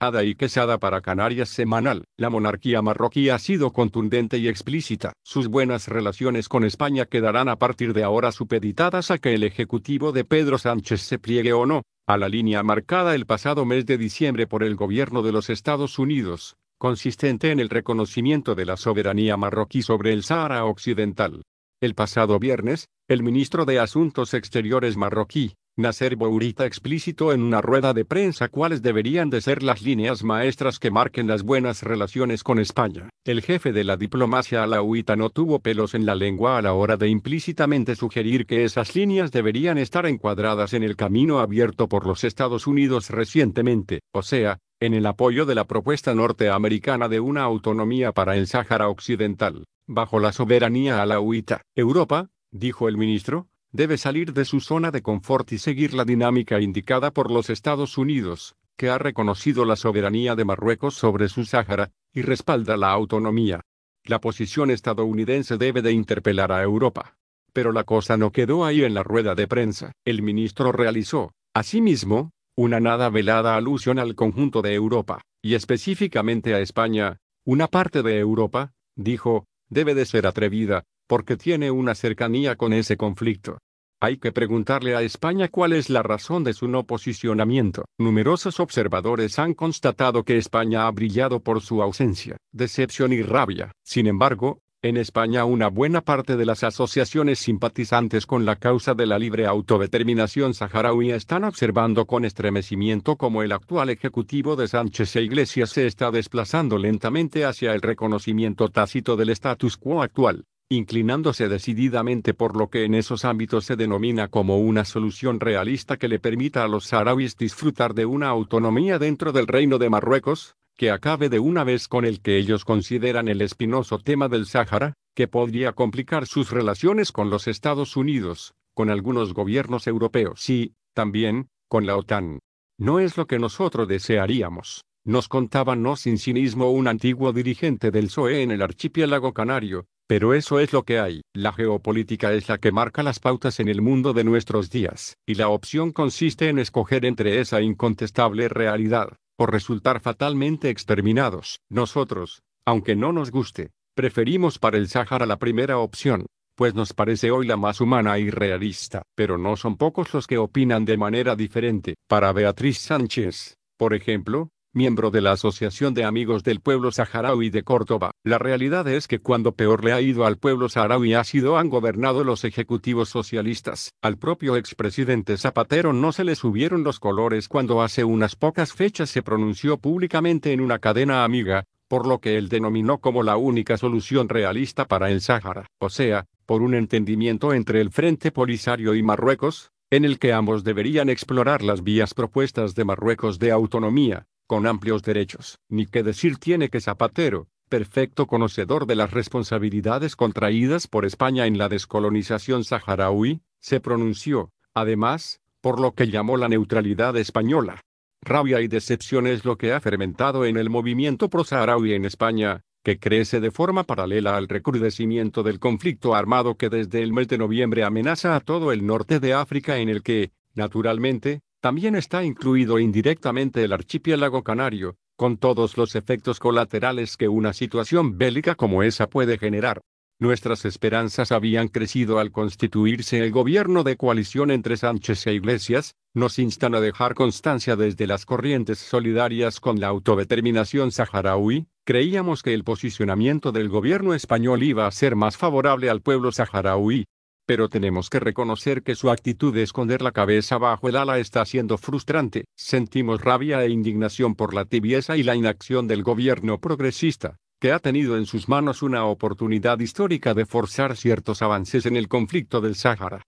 Ada y Quesada para Canarias semanal. La monarquía marroquí ha sido contundente y explícita. Sus buenas relaciones con España quedarán a partir de ahora supeditadas a que el ejecutivo de Pedro Sánchez se pliegue o no a la línea marcada el pasado mes de diciembre por el gobierno de los Estados Unidos, consistente en el reconocimiento de la soberanía marroquí sobre el Sahara Occidental. El pasado viernes, el ministro de Asuntos Exteriores marroquí, Nasser Bourita explícito en una rueda de prensa cuáles deberían de ser las líneas maestras que marquen las buenas relaciones con España. El jefe de la diplomacia alauita no tuvo pelos en la lengua a la hora de implícitamente sugerir que esas líneas deberían estar encuadradas en el camino abierto por los Estados Unidos recientemente, o sea, en el apoyo de la propuesta norteamericana de una autonomía para el Sáhara Occidental bajo la soberanía alauita. Europa, dijo el ministro, debe salir de su zona de confort y seguir la dinámica indicada por los Estados Unidos, que ha reconocido la soberanía de Marruecos sobre su Sáhara, y respalda la autonomía. La posición estadounidense debe de interpelar a Europa. Pero la cosa no quedó ahí en la rueda de prensa. El ministro realizó, asimismo, una nada velada alusión al conjunto de Europa, y específicamente a España, una parte de Europa, dijo, debe de ser atrevida, porque tiene una cercanía con ese conflicto. Hay que preguntarle a España cuál es la razón de su no posicionamiento. Numerosos observadores han constatado que España ha brillado por su ausencia, decepción y rabia. Sin embargo, en España una buena parte de las asociaciones simpatizantes con la causa de la libre autodeterminación saharaui están observando con estremecimiento cómo el actual ejecutivo de Sánchez e Iglesias se está desplazando lentamente hacia el reconocimiento tácito del status quo actual, inclinándose decididamente por lo que en esos ámbitos se denomina como una solución realista que le permita a los saharauis disfrutar de una autonomía dentro del reino de Marruecos, que acabe de una vez con el que ellos consideran el espinoso tema del Sáhara, que podría complicar sus relaciones con los Estados Unidos, con algunos gobiernos europeos y, también, con la OTAN. No es lo que nosotros desearíamos. Nos contaba no sin cinismo un antiguo dirigente del PSOE en el archipiélago canario, pero eso es lo que hay. La geopolítica es la que marca las pautas en el mundo de nuestros días, y la opción consiste en escoger entre esa incontestable realidad, o resultar fatalmente exterminados. Nosotros, aunque no nos guste, preferimos para el Sáhara la primera opción, pues nos parece hoy la más humana y realista. Pero no son pocos los que opinan de manera diferente. Para Beatriz Sánchez, por ejemplo, miembro de la Asociación de Amigos del Pueblo Saharaui de Córdoba. La realidad es que cuando peor le ha ido al pueblo saharaui ha sido han gobernado los ejecutivos socialistas. Al propio expresidente Zapatero no se le subieron los colores cuando hace unas pocas fechas se pronunció públicamente en una cadena amiga, por lo que él denominó como la única solución realista para el Sáhara, o sea, por un entendimiento entre el Frente Polisario y Marruecos, en el que ambos deberían explorar las vías propuestas de Marruecos de autonomía, con amplios derechos. Ni qué decir tiene que Zapatero, perfecto conocedor de las responsabilidades contraídas por España en la descolonización saharaui, se pronunció, además, por lo que llamó la neutralidad española. Rabia y decepción es lo que ha fermentado en el movimiento pro-saharaui en España, que crece de forma paralela al recrudecimiento del conflicto armado que desde el mes de noviembre amenaza a todo el norte de África en el que, naturalmente, también está incluido indirectamente el archipiélago canario, con todos los efectos colaterales que una situación bélica como esa puede generar. Nuestras esperanzas habían crecido al constituirse el gobierno de coalición entre Sánchez e Iglesias, nos instan a dejar constancia desde las corrientes solidarias con la autodeterminación saharaui, creíamos que el posicionamiento del gobierno español iba a ser más favorable al pueblo saharaui, pero tenemos que reconocer que su actitud de esconder la cabeza bajo el ala está siendo frustrante. Sentimos rabia e indignación por la tibieza y la inacción del gobierno progresista, que ha tenido en sus manos una oportunidad histórica de forzar ciertos avances en el conflicto del Sáhara.